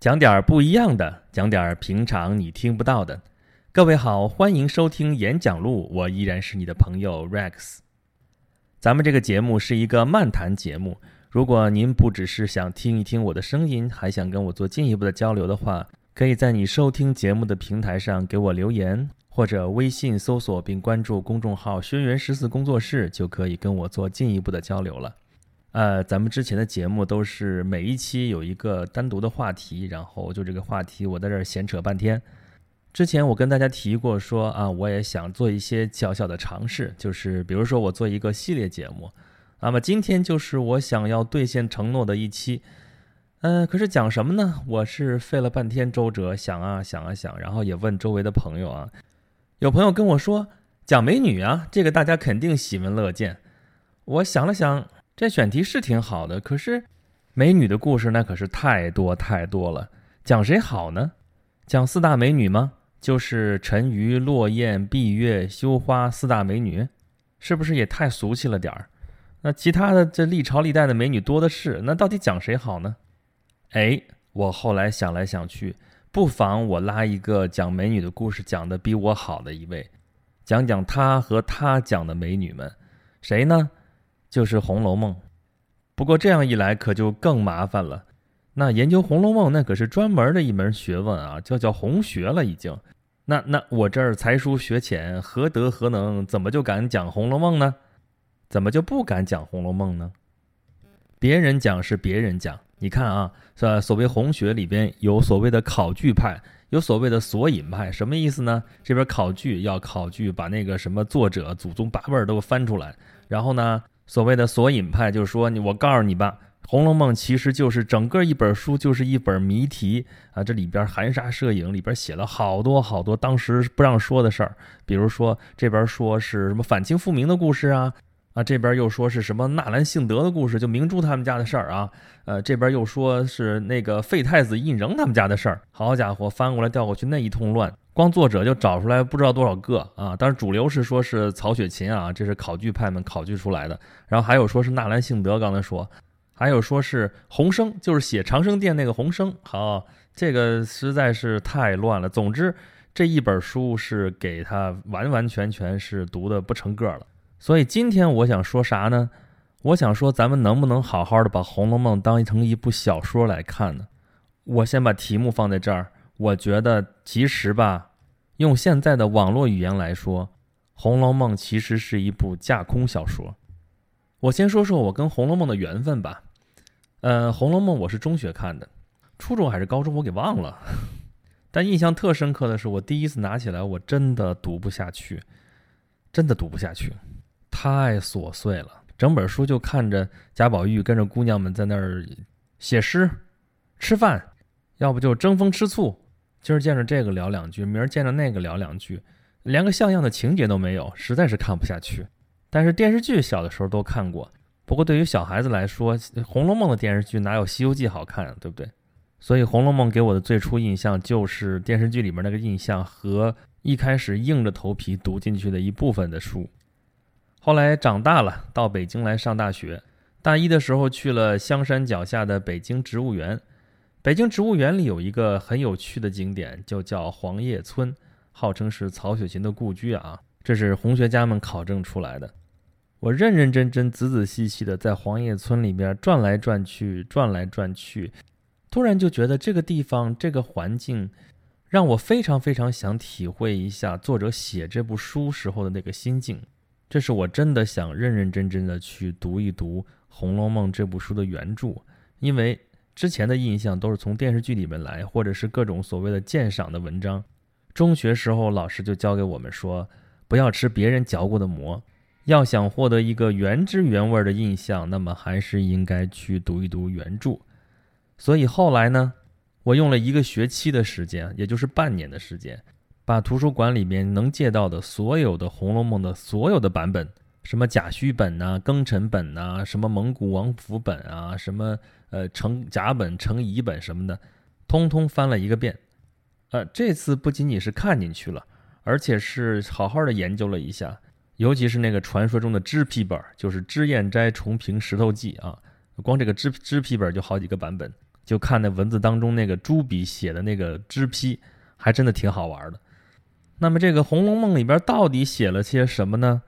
讲点儿不一样的，讲点儿平常你听不到的。各位好，欢迎收听演讲录，我依然是你的朋友 Rex。咱们这个节目是一个漫谈节目，如果您不只是想听一听我的声音，还想跟我做进一步的交流的话，可以在你收听节目的平台上给我留言，或者微信搜索并关注公众号“轩辕十四工作室”，就可以跟我做进一步的交流了。呃，咱们之前的节目都是每一期有一个单独的话题，然后就这个话题我在这儿闲扯半天。之前我跟大家提过说啊，我也想做一些小小的尝试，就是比如说我做一个系列节目。那么今天就是我想要兑现承诺的一期。嗯，可是讲什么呢？我是费了半天周折想啊想啊想，然后也问周围的朋友啊，有朋友跟我说讲美女啊，这个大家肯定喜闻乐见。我想了想。这选题是挺好的，可是美女的故事那可是太多太多了，讲谁好呢？讲四大美女吗？就是沉鱼落雁、闭月羞花四大美女，是不是也太俗气了点儿？那其他的这历朝历代的美女多的是，那到底讲谁好呢？哎，我后来想来想去，不妨我拉一个讲美女的故事讲的比我好的一位，讲讲他和他讲的美女们，谁呢？就是《红楼梦》，不过这样一来可就更麻烦了。那研究《红楼梦》那可是专门的一门学问啊，叫叫红学了已经。那那我这儿才疏学浅，何德何能，怎么就敢讲《红楼梦》呢？怎么就不敢讲《红楼梦》呢？别人讲是别人讲，你看啊，是所谓红学里边有所谓的考据派，有所谓的索引派，什么意思呢？这边考据要考据，把那个什么作者祖宗八辈儿都翻出来，然后呢？所谓的索引派就是说，你我告诉你吧，《红楼梦》其实就是整个一本书，就是一本谜题啊！这里边含沙射影，里边写了好多好多当时不让说的事儿，比如说这边说是什么反清复明的故事啊，啊这边又说是什么纳兰性德的故事，就明珠他们家的事儿啊，呃这边又说是那个废太子胤禛他们家的事儿。好家伙，翻过来调过去那一通乱。光作者就找出来不知道多少个啊！但是主流是说是曹雪芹啊，这是考据派们考据出来的。然后还有说是纳兰性德，刚才说，还有说是洪生，就是写长生殿那个洪生。好，这个实在是太乱了。总之，这一本书是给他完完全全是读的不成个了。所以今天我想说啥呢？我想说咱们能不能好好的把《红楼梦》当成一部小说来看呢？我先把题目放在这儿。我觉得其实吧。用现在的网络语言来说，《红楼梦》其实是一部架空小说。我先说说我跟《红楼梦》的缘分吧。呃，《红楼梦》我是中学看的，初中还是高中我给忘了。但印象特深刻的是，我第一次拿起来，我真的读不下去，真的读不下去，太琐碎了。整本书就看着贾宝玉跟着姑娘们在那儿写诗、吃饭，要不就争风吃醋。今儿见着这个聊两句，明儿见着那个聊两句，连个像样的情节都没有，实在是看不下去。但是电视剧小的时候都看过，不过对于小孩子来说，《红楼梦》的电视剧哪有《西游记》好看啊，对不对？所以《红楼梦》给我的最初印象就是电视剧里面那个印象和一开始硬着头皮读进去的一部分的书。后来长大了，到北京来上大学，大一的时候去了香山脚下的北京植物园。北京植物园里有一个很有趣的景点，就叫黄叶村，号称是曹雪芹的故居啊。这是红学家们考证出来的。我认认真真、仔仔细细的在黄叶村里边转来转去、转来转去，突然就觉得这个地方、这个环境，让我非常非常想体会一下作者写这部书时候的那个心境。这是我真的想认认真真的去读一读《红楼梦》这部书的原著，因为。之前的印象都是从电视剧里面来，或者是各种所谓的鉴赏的文章。中学时候老师就教给我们说，不要吃别人嚼过的馍，要想获得一个原汁原味的印象，那么还是应该去读一读原著。所以后来呢，我用了一个学期的时间，也就是半年的时间，把图书馆里面能借到的所有的《红楼梦》的所有的版本。什么甲戌本呐，庚辰本呐，什么蒙古王府本啊，什么呃成甲本、成乙本什么的，通通翻了一个遍。呃，这次不仅仅是看进去了，而且是好好的研究了一下，尤其是那个传说中的脂批本，就是脂砚斋重评石头记啊，光这个脂脂批本就好几个版本，就看那文字当中那个朱笔写的那个脂批，还真的挺好玩的。那么这个《红楼梦》里边到底写了些什么呢？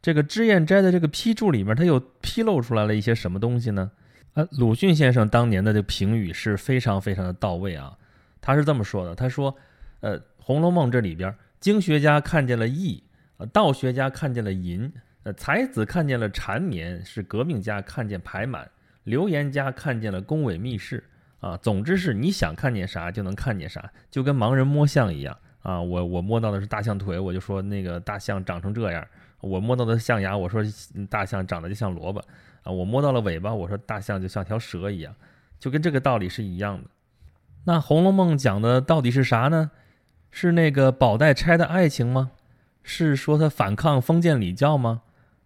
这个脂砚斋的这个批注里面，它又披露出来了一些什么东西呢？啊，鲁迅先生当年的这评语是非常非常的到位啊。他是这么说的：他说，呃，《红楼梦》这里边，经学家看见了义，呃，道学家看见了淫，呃，才子看见了缠绵，是革命家看见排满，流言家看见了宫闱秘事啊。总之是你想看见啥就能看见啥，就跟盲人摸象一样。啊，我我摸到的是大象腿，我就说那个大象长成这样；我摸到的象牙，我说大象长得就像萝卜；啊，我摸到了尾巴，我说大象就像条蛇一样，就跟这个道理是一样的。那《红楼梦》讲的到底是啥呢？是那个宝黛钗的爱情吗？是说他反抗封建礼教吗？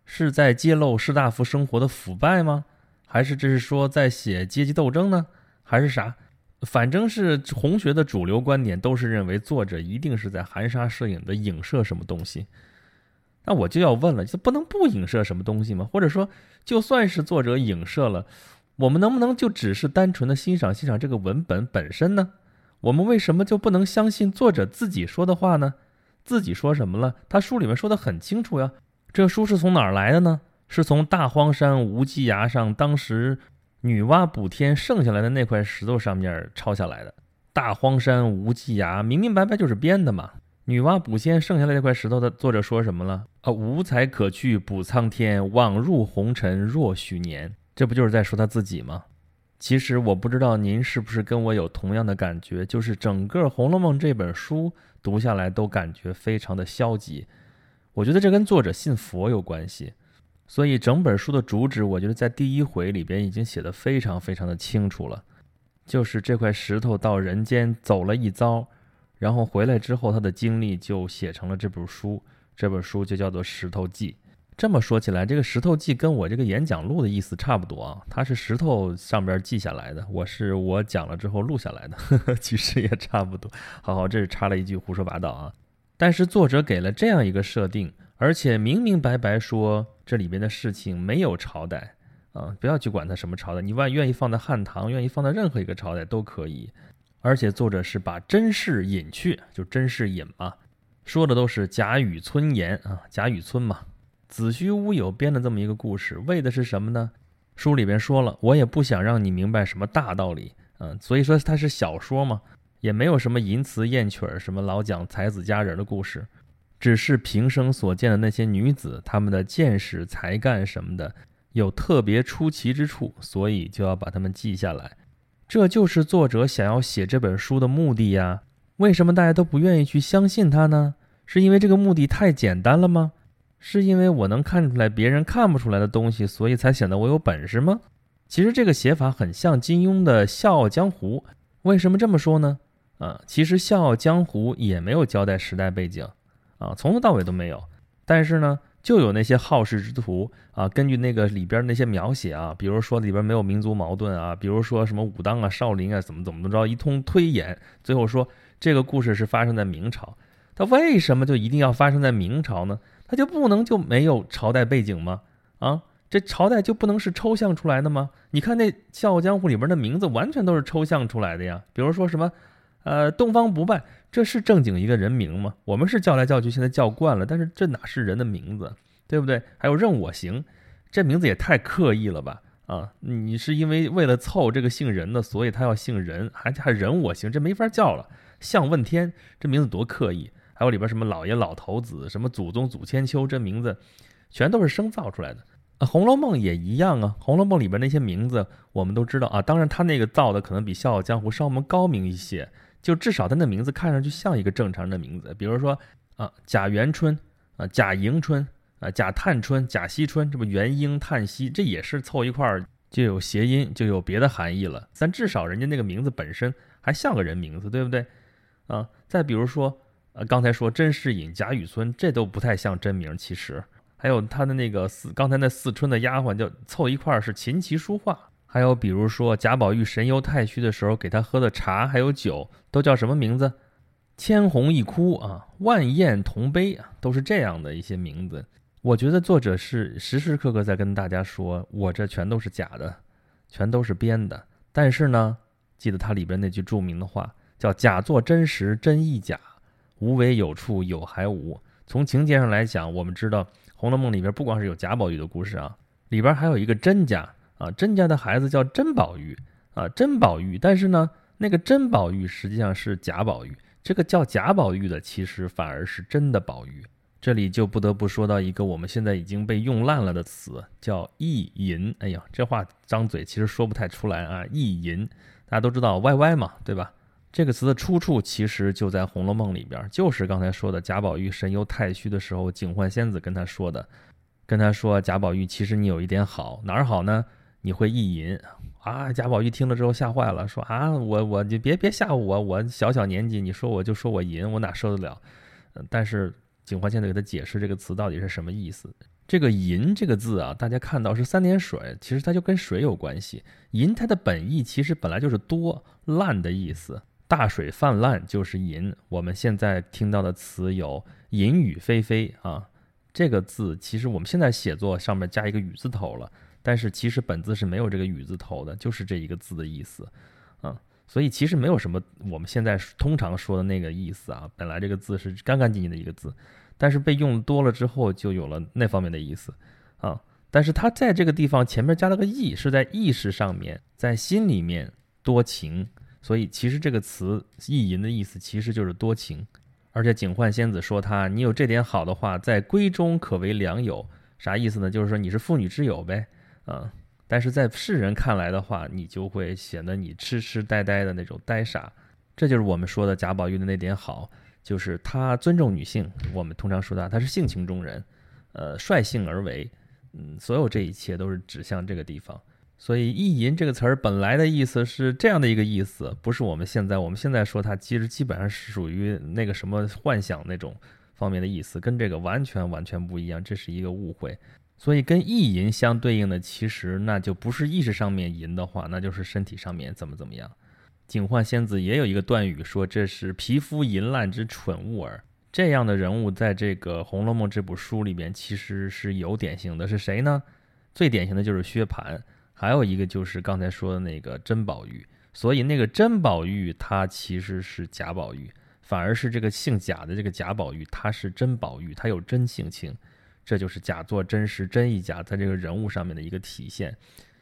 是在揭露士大夫生活的腐败吗？还是这是说在写阶级斗争呢？还是啥？反正是红学的主流观点都是认为作者一定是在含沙射影的影射什么东西，那我就要问了，就不能不影射什么东西吗？或者说，就算是作者影射了，我们能不能就只是单纯的欣赏欣赏这个文本本身呢？我们为什么就不能相信作者自己说的话呢？自己说什么了？他书里面说的很清楚呀。这书是从哪儿来的呢？是从大荒山无稽崖上当时。女娲补天剩下来的那块石头上面抄下来的，大荒山无稽崖，明明白白就是编的嘛。女娲补天剩下来那块石头的作者说什么了？啊，无才可去补苍天，枉入红尘若许年。这不就是在说他自己吗？其实我不知道您是不是跟我有同样的感觉，就是整个《红楼梦》这本书读下来都感觉非常的消极。我觉得这跟作者信佛有关系。所以整本书的主旨，我觉得在第一回里边已经写的非常非常的清楚了，就是这块石头到人间走了一遭，然后回来之后他的经历就写成了这本书，这本书就叫做《石头记》。这么说起来，这个《石头记》跟我这个演讲录的意思差不多啊，它是石头上边记下来的，我是我讲了之后录下来的，其实也差不多。好好，这是插了一句胡说八道啊，但是作者给了这样一个设定。而且明明白白说这里边的事情没有朝代啊，不要去管它什么朝代，你万愿意放在汉唐，愿意放在任何一个朝代都可以。而且作者是把真事隐去，就真事隐嘛，说的都是贾雨村言啊，贾雨村嘛，子虚乌有编的这么一个故事，为的是什么呢？书里边说了，我也不想让你明白什么大道理，嗯，所以说它是小说嘛，也没有什么淫词艳曲儿，什么老讲才子佳人的故事。只是平生所见的那些女子，她们的见识、才干什么的，有特别出奇之处，所以就要把它们记下来。这就是作者想要写这本书的目的呀。为什么大家都不愿意去相信他呢？是因为这个目的太简单了吗？是因为我能看出来别人看不出来的东西，所以才显得我有本事吗？其实这个写法很像金庸的《笑傲江湖》。为什么这么说呢？啊，其实《笑傲江湖》也没有交代时代背景。啊，从头到尾都没有，但是呢，就有那些好事之徒啊，根据那个里边那些描写啊，比如说里边没有民族矛盾啊，比如说什么武当啊、少林啊，怎么怎么着，一通推演，最后说这个故事是发生在明朝，它为什么就一定要发生在明朝呢？它就不能就没有朝代背景吗？啊，这朝代就不能是抽象出来的吗？你看那《笑傲江湖》里边的名字完全都是抽象出来的呀，比如说什么。呃，东方不败，这是正经一个人名吗？我们是叫来叫去，现在叫惯了，但是这哪是人的名字，对不对？还有任我行，这名字也太刻意了吧？啊，你是因为为了凑这个姓任的，所以他要姓任，还还任我行，这没法叫了。向问天，这名字多刻意。还有里边什么老爷老头子，什么祖宗祖千秋，这名字全都是生造出来的。《啊红楼梦》也一样啊，《红楼梦》里边那些名字我们都知道啊，当然他那个造的可能比《笑傲江湖》稍微高明一些。就至少他的名字看上去像一个正常人的名字，比如说啊贾元春啊贾迎春啊贾探春贾惜春，这不元婴探惜，这也是凑一块儿就有谐音，就有别的含义了。但至少人家那个名字本身还像个人名字，对不对？啊，再比如说呃刚才说甄士隐贾雨村，这都不太像真名。其实还有他的那个四刚才那四春的丫鬟，就凑一块儿是琴棋书画。还有比如说贾宝玉神游太虚的时候给他喝的茶还有酒都叫什么名字？千红一哭啊，万艳同悲啊，都是这样的一些名字。我觉得作者是时时刻刻在跟大家说，我这全都是假的，全都是编的。但是呢，记得它里边那句著名的话，叫“假作真实，真亦假；无为有处，有还无”。从情节上来讲，我们知道《红楼梦》里边不光是有贾宝玉的故事啊，里边还有一个真假啊，甄家的孩子叫甄宝玉啊，甄宝玉。但是呢，那个甄宝玉实际上是贾宝玉，这个叫贾宝玉的其实反而是真的宝玉。这里就不得不说到一个我们现在已经被用烂了的词，叫意淫。哎呀，这话张嘴其实说不太出来啊。意淫，大家都知道歪歪嘛，对吧？这个词的出处其实就在《红楼梦》里边，就是刚才说的贾宝玉神游太虚的时候，警幻仙子跟他说的，跟他说贾宝玉其实你有一点好，哪儿好呢？你会意淫啊！贾宝玉听了之后吓坏了，说啊，我我就别别吓唬我，我小小年纪，你说我就说我淫，我哪受得了？但是。警幻现在给他解释这个词到底是什么意思。这个“淫”这个字啊，大家看到是三点水，其实它就跟水有关系。淫它的本意其实本来就是多烂的意思，大水泛滥就是淫。我们现在听到的词有“淫雨霏霏”啊，这个字其实我们现在写作上面加一个雨字头了，但是其实本字是没有这个雨字头的，就是这一个字的意思啊。所以其实没有什么我们现在通常说的那个意思啊，本来这个字是干干净净的一个字，但是被用多了之后就有了那方面的意思啊。但是它在这个地方前面加了个意，是在意识上面，在心里面多情。所以其实这个词意淫的意思其实就是多情。而且警幻仙子说他你有这点好的话，在闺中可为良友，啥意思呢？就是说你是妇女之友呗，啊。但是在世人看来的话，你就会显得你痴痴呆呆的那种呆傻，这就是我们说的贾宝玉的那点好，就是他尊重女性。我们通常说他他是性情中人，呃，率性而为，嗯，所有这一切都是指向这个地方。所以“意淫”这个词儿本来的意思是这样的一个意思，不是我们现在我们现在说它其实基本上是属于那个什么幻想那种方面的意思，跟这个完全完全不一样，这是一个误会。所以跟意淫相对应的，其实那就不是意识上面淫的话，那就是身体上面怎么怎么样。警幻仙子也有一个断语说这是皮肤淫烂之蠢物儿，这样的人物在这个《红楼梦》这部书里边其实是有典型的，是谁呢？最典型的就是薛蟠，还有一个就是刚才说的那个甄宝玉。所以那个甄宝玉他其实是贾宝玉，反而是这个姓贾的这个贾宝玉他是甄宝玉，他有真性情。这就是假作真实，真亦假，在这个人物上面的一个体现。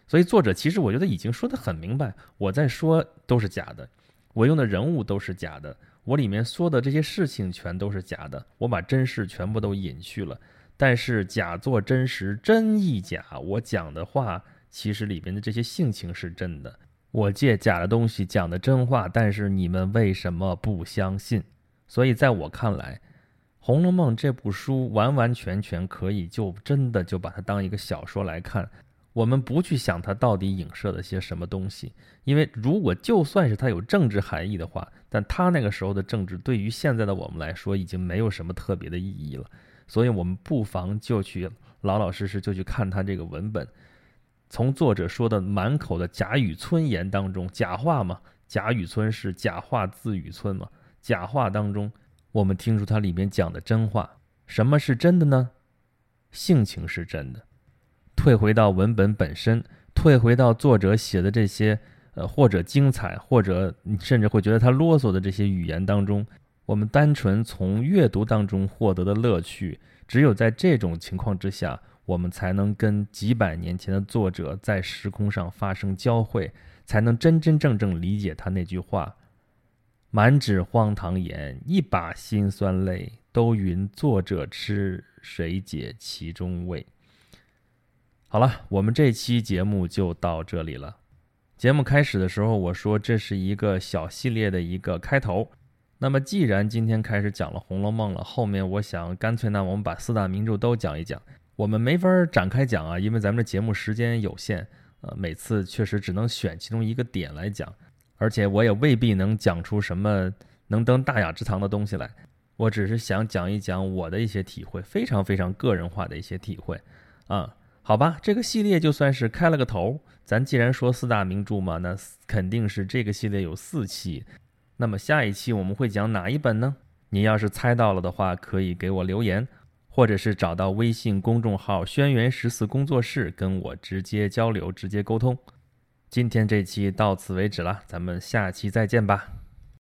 所以作者其实我觉得已经说得很明白，我在说都是假的，我用的人物都是假的，我里面说的这些事情全都是假的，我把真实全部都隐去了。但是假作真实，真亦假，我讲的话其实里边的这些性情是真的。我借假的东西讲的真话，但是你们为什么不相信？所以在我看来。《红楼梦》这部书完完全全可以就真的就把它当一个小说来看，我们不去想它到底影射了些什么东西，因为如果就算是它有政治含义的话，但它那个时候的政治对于现在的我们来说已经没有什么特别的意义了，所以我们不妨就去老老实实就去看它这个文本，从作者说的满口的假语村言当中，假话嘛，假语村是假话自语村嘛，假话当中。我们听出它里面讲的真话，什么是真的呢？性情是真的。退回到文本本身，退回到作者写的这些，呃，或者精彩，或者你甚至会觉得他啰嗦的这些语言当中，我们单纯从阅读当中获得的乐趣，只有在这种情况之下，我们才能跟几百年前的作者在时空上发生交汇，才能真真正正理解他那句话。满纸荒唐言，一把辛酸泪。都云作者痴，谁解其中味？好了，我们这期节目就到这里了。节目开始的时候，我说这是一个小系列的一个开头。那么，既然今天开始讲了《红楼梦》了，后面我想干脆呢，我们把四大名著都讲一讲。我们没法展开讲啊，因为咱们的节目时间有限，呃，每次确实只能选其中一个点来讲。而且我也未必能讲出什么能登大雅之堂的东西来，我只是想讲一讲我的一些体会，非常非常个人化的一些体会，啊，好吧，这个系列就算是开了个头。咱既然说四大名著嘛，那肯定是这个系列有四期。那么下一期我们会讲哪一本呢？你要是猜到了的话，可以给我留言，或者是找到微信公众号“轩辕十四工作室”跟我直接交流、直接沟通。今天这期到此为止了，咱们下期再见吧。